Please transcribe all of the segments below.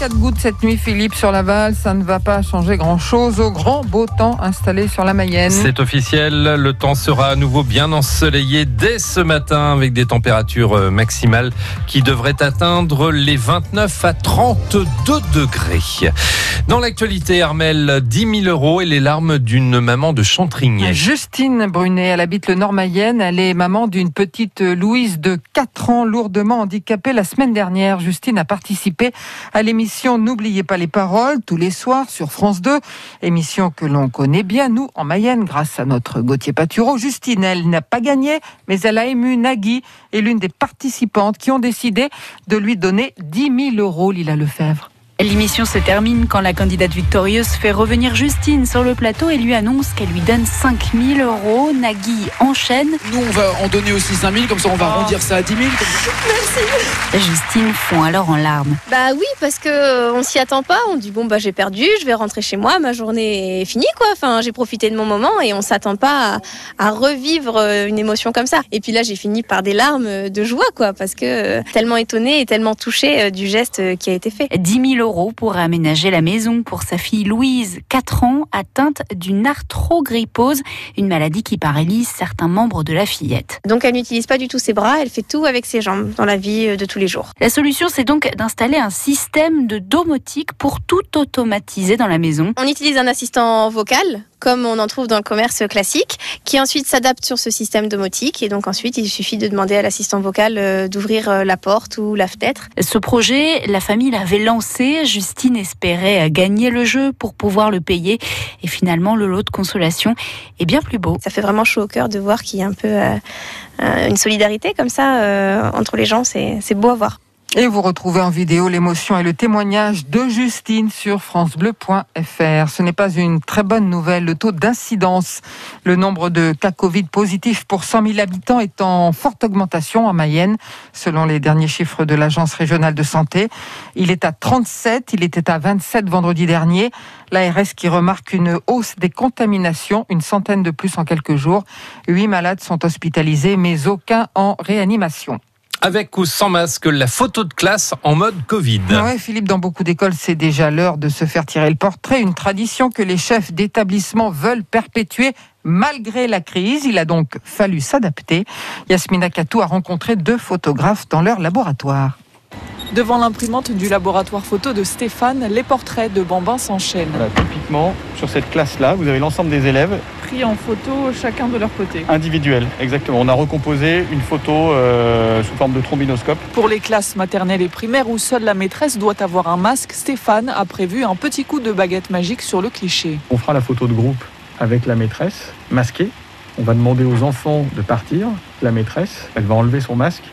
3-4 gouttes cette nuit, Philippe, sur Laval. Ça ne va pas changer grand-chose au grand beau temps installé sur la Mayenne. C'est officiel, le temps sera à nouveau bien ensoleillé dès ce matin avec des températures euh, maximales qui devraient atteindre les 29 à 32 degrés. Dans l'actualité, Armel, 10 000 euros et les larmes d'une maman de Chantrigny. Justine Brunet, elle habite le Nord-Mayenne. Elle est maman d'une petite Louise de 4 ans, lourdement handicapée. La semaine dernière, Justine a participé à l'émission N'oubliez pas les paroles tous les soirs sur France 2, émission que l'on connaît bien, nous, en Mayenne, grâce à notre Gauthier Patureau. Justine, elle n'a pas gagné, mais elle a ému Nagui et l'une des participantes qui ont décidé de lui donner 10 000 euros, Lila Lefebvre. L'émission se termine quand la candidate victorieuse fait revenir Justine sur le plateau et lui annonce qu'elle lui donne 5000 euros. Nagui enchaîne. Nous, on va en donner aussi 5000, comme ça on va Oh. rendir ça à 10 000. Justine fond alors en larmes. Bah oui, parce que euh, on s'y attend pas. On dit bon bah j'ai perdu, je vais rentrer chez moi, ma journée est finie quoi. Enfin j'ai profité de mon moment et on s'attend pas à, à revivre euh, une émotion comme ça. Et puis là j'ai fini par des larmes de joie quoi, parce que euh, tellement étonnée et tellement touchée du geste qui a été fait. 10 000 euros pour aménager la maison pour sa fille Louise, 4 ans, atteinte d'une arthrogrypose, une maladie qui paralyse certains membres de la fillette. Donc elle n'utilise pas du tout ses bras, elle fait tout avec ses jambes dans la vie euh, de tous les jours. La solution, c'est donc d'installer un système de domotique pour tout automatiser dans la maison. On utilise un assistant vocal, comme on en trouve dans le commerce classique, qui ensuite s'adapte sur ce système domotique. Et donc ensuite, il suffit de demander à l'assistant vocal euh, d'ouvrir euh, la porte ou la fenêtre. Ce projet, la famille l'avait lancé. Justine espérait gagner le jeu pour pouvoir le payer. Et finalement, le lot de consolation est bien plus beau. Ça fait vraiment chaud au cœur de voir qu'il y a un peu euh, euh, une solidarité comme ça euh, entre les gens. C'est c'est beau à voir. Et vous retrouvez en vidéo l'émotion et le témoignage de Justine sur francebleu.fr. Ce n'est pas une très bonne nouvelle. Le taux d'incidence, le nombre de cas Covid positifs pour 100 000 habitants est en forte augmentation en Mayenne, selon les derniers chiffres de l'Agence régionale de santé. Il est à 37, il était à 27 vendredi dernier. L'ARS qui remarque une hausse des contaminations, une centaine de plus en quelques jours. Huit malades sont hospitalisés, mais aucun en réanimation. Avec ou sans masque, la photo de classe en mode Covid. Ouais, Philippe, dans beaucoup d'écoles, c'est déjà l'heure de se faire tirer le portrait, une tradition que les chefs d'établissement veulent perpétuer malgré la crise. Il a donc fallu s'adapter. Yasmina Katou a rencontré deux photographes dans leur laboratoire. Devant l'imprimante du laboratoire photo de Stéphane, les portraits de Bambin s'enchaînent. Voilà, typiquement, sur cette classe-là, vous avez l'ensemble des élèves Pris en photo chacun de leur côté. individuels. Exactement. On a recomposé une photo euh, sous forme de trombinoscope. Pour les classes maternelles et primaires où seule la maîtresse doit avoir un masque, Stéphane a prévu un petit coup de baguette magique sur le cliché. On fera la photo de groupe avec la maîtresse, masquée. On va demander aux enfants de partir. La maîtresse, elle va enlever son masque.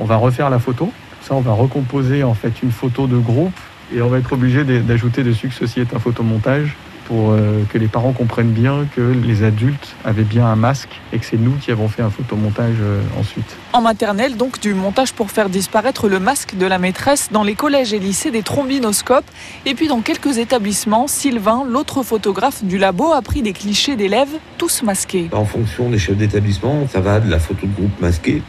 On va refaire la photo. Ça, on va recomposer en fait une photo de groupe et on va être obligé d'ajouter dessus que ceci est un photomontage pour euh, que les parents comprennent bien que les adultes avaient bien un masque et que c'est nous qui avons fait un photomontage euh, ensuite. En maternelle, donc, du montage pour faire disparaître le masque de la maîtresse dans les collèges et lycées des trombinoscopes. Et puis dans quelques établissements, Sylvain, l'autre photographe du labo, a pris des clichés d'élèves, tous masqués. En fonction des chefs d'établissement, ça va de la photo de groupe masquée,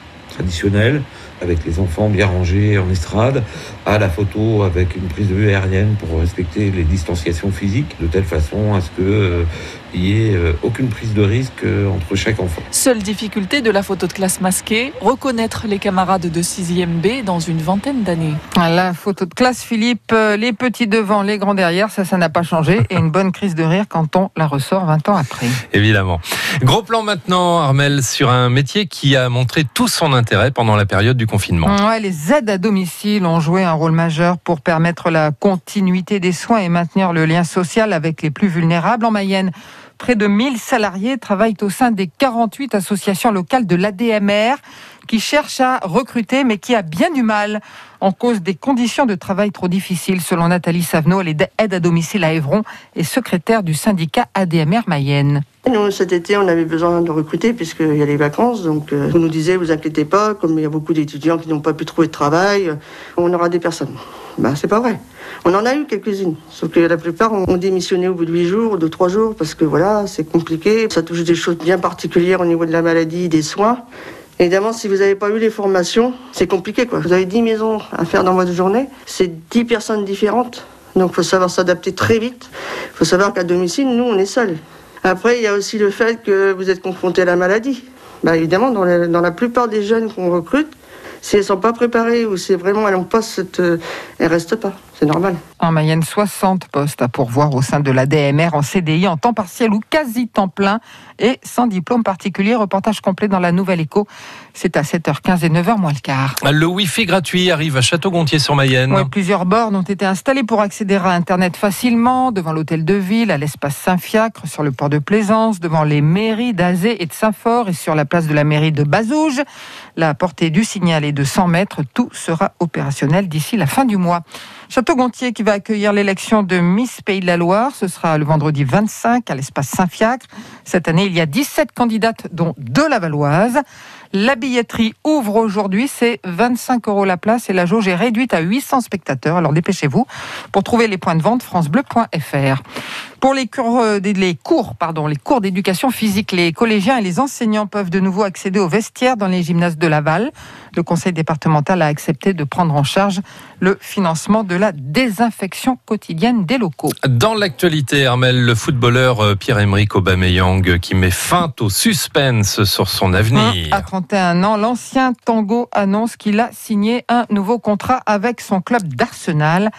traditionnelle, avec les enfants bien rangés en estrade, à la photo avec une prise de vue aérienne pour respecter les distanciations physiques, de telle façon à ce qu'il n'y ait euh, aucune prise de risque euh, entre chaque enfant. Seule difficulté de la photo de classe masquée, reconnaître les camarades de 6e B dans une vingtaine d'années. La photo de classe, Philippe, euh, les petits devant, les grands derrière, ça, ça n'a pas changé. Et une bonne crise de rire quand on la ressort 20 ans après. Évidemment. Gros plan maintenant, Armel, sur un métier qui a montré tout son intérêt pendant la période du confinement. Les aides à domicile ont joué un rôle majeur pour permettre la continuité des soins et maintenir le lien social avec les plus vulnérables en Mayenne. Près de 1000 salariés travaillent au sein des 48 associations locales de l'ADMR qui cherchent à recruter mais qui a bien du mal en cause des conditions de travail trop difficiles. Selon Nathalie Savenot, elle aide à domicile à Évron et secrétaire du syndicat ADMR Mayenne. Nous, cet été, on avait besoin de recruter puisqu'il y a les vacances. Donc, euh, on nous disait, vous inquiétez pas, comme il y a beaucoup d'étudiants qui n'ont pas pu trouver de travail, euh, on aura des personnes. Ben, c'est pas vrai. On en a eu quelques-unes. Sauf que la plupart ont démissionné au bout de huit jours, de trois jours, parce que voilà, c'est compliqué. Ça touche des choses bien particulières au niveau de la maladie, des soins. Évidemment, si vous n'avez pas eu les formations, c'est compliqué. Quoi. Vous avez 10 maisons à faire dans votre journée, c'est 10 personnes différentes. Donc il faut savoir s'adapter très vite. Il faut savoir qu'à domicile, nous, on est seuls. Après, il y a aussi le fait que vous êtes confronté à la maladie. Bah, évidemment, dans la, plupart des jeunes qu'on recrute, si elles ne sont pas préparées ou si vraiment elles n'ont pas cette... euh, elles restent pas. C'est normal. En Mayenne, 60 postes à pourvoir au sein de la DMR en CDI, en temps partiel ou quasi temps plein et sans diplôme particulier. Reportage complet dans la Nouvelle Écho. C'est à 7h15 et 9h moins le quart. Le Wi-Fi gratuit arrive à Château-Gontier-sur-Mayenne. Ouais, plusieurs bornes ont été installées pour accéder à Internet facilement, devant l'hôtel de ville, à l'espace Saint-Fiacre, sur le port de Plaisance, devant les mairies d'Azé et de Saint-Fort et sur la place de la mairie de Bazouges. La portée du signal est de 100 mètres. Tout sera opérationnel d'ici la fin du mois. Château-Gontier qui va accueillir l'élection de Miss Pays de la Loire. Ce sera le vendredi 25 à l'espace Saint-Fiacre. Cette année, il y a 17 candidates, dont deux Lavalloises. La billetterie ouvre aujourd'hui, c'est 25 euros la place et la jauge est réduite à 800 spectateurs. Alors dépêchez-vous pour trouver les points de vente francebleu.fr. Pour les cours, euh, les cours, pardon, les cours d'éducation physique, les collégiens et les enseignants peuvent de nouveau accéder aux vestiaires dans les gymnases de Laval. Le conseil départemental a accepté de prendre en charge le financement de la désinfection quotidienne des locaux. Dans l'actualité, Armel, le footballeur euh, Pierre-Emerick Aubameyang qui met fin au suspense sur son avenir. À 31 ans, l'ancien Tango annonce qu'il a signé un nouveau contrat avec son club d'Arsenal.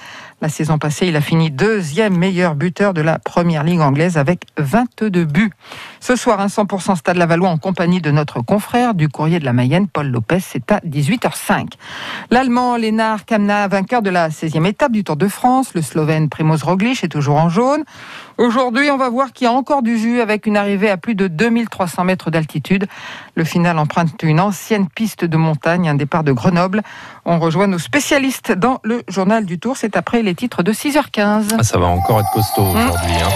La saison passée, il a fini deuxième meilleur buteur de la première ligue anglaise avec 22 buts. Ce soir, un 100% Stade Lavallois en compagnie de notre confrère du courrier de la Mayenne, Paul Lopez, c'est à 18h05. L'Allemand Lénard Kamna, vainqueur de la 16e étape du Tour de France, le Slovène Primoz Roglic est toujours en jaune. Aujourd'hui, on va voir qu'il y a encore du jus avec une arrivée à plus de 2300 mètres d'altitude. Le final emprunte une ancienne piste de montagne, un départ de Grenoble. On rejoint nos spécialistes dans le journal du Tour. C'est après les titres de 6h15. Ah, ça va encore être costaud aujourd'hui. hein.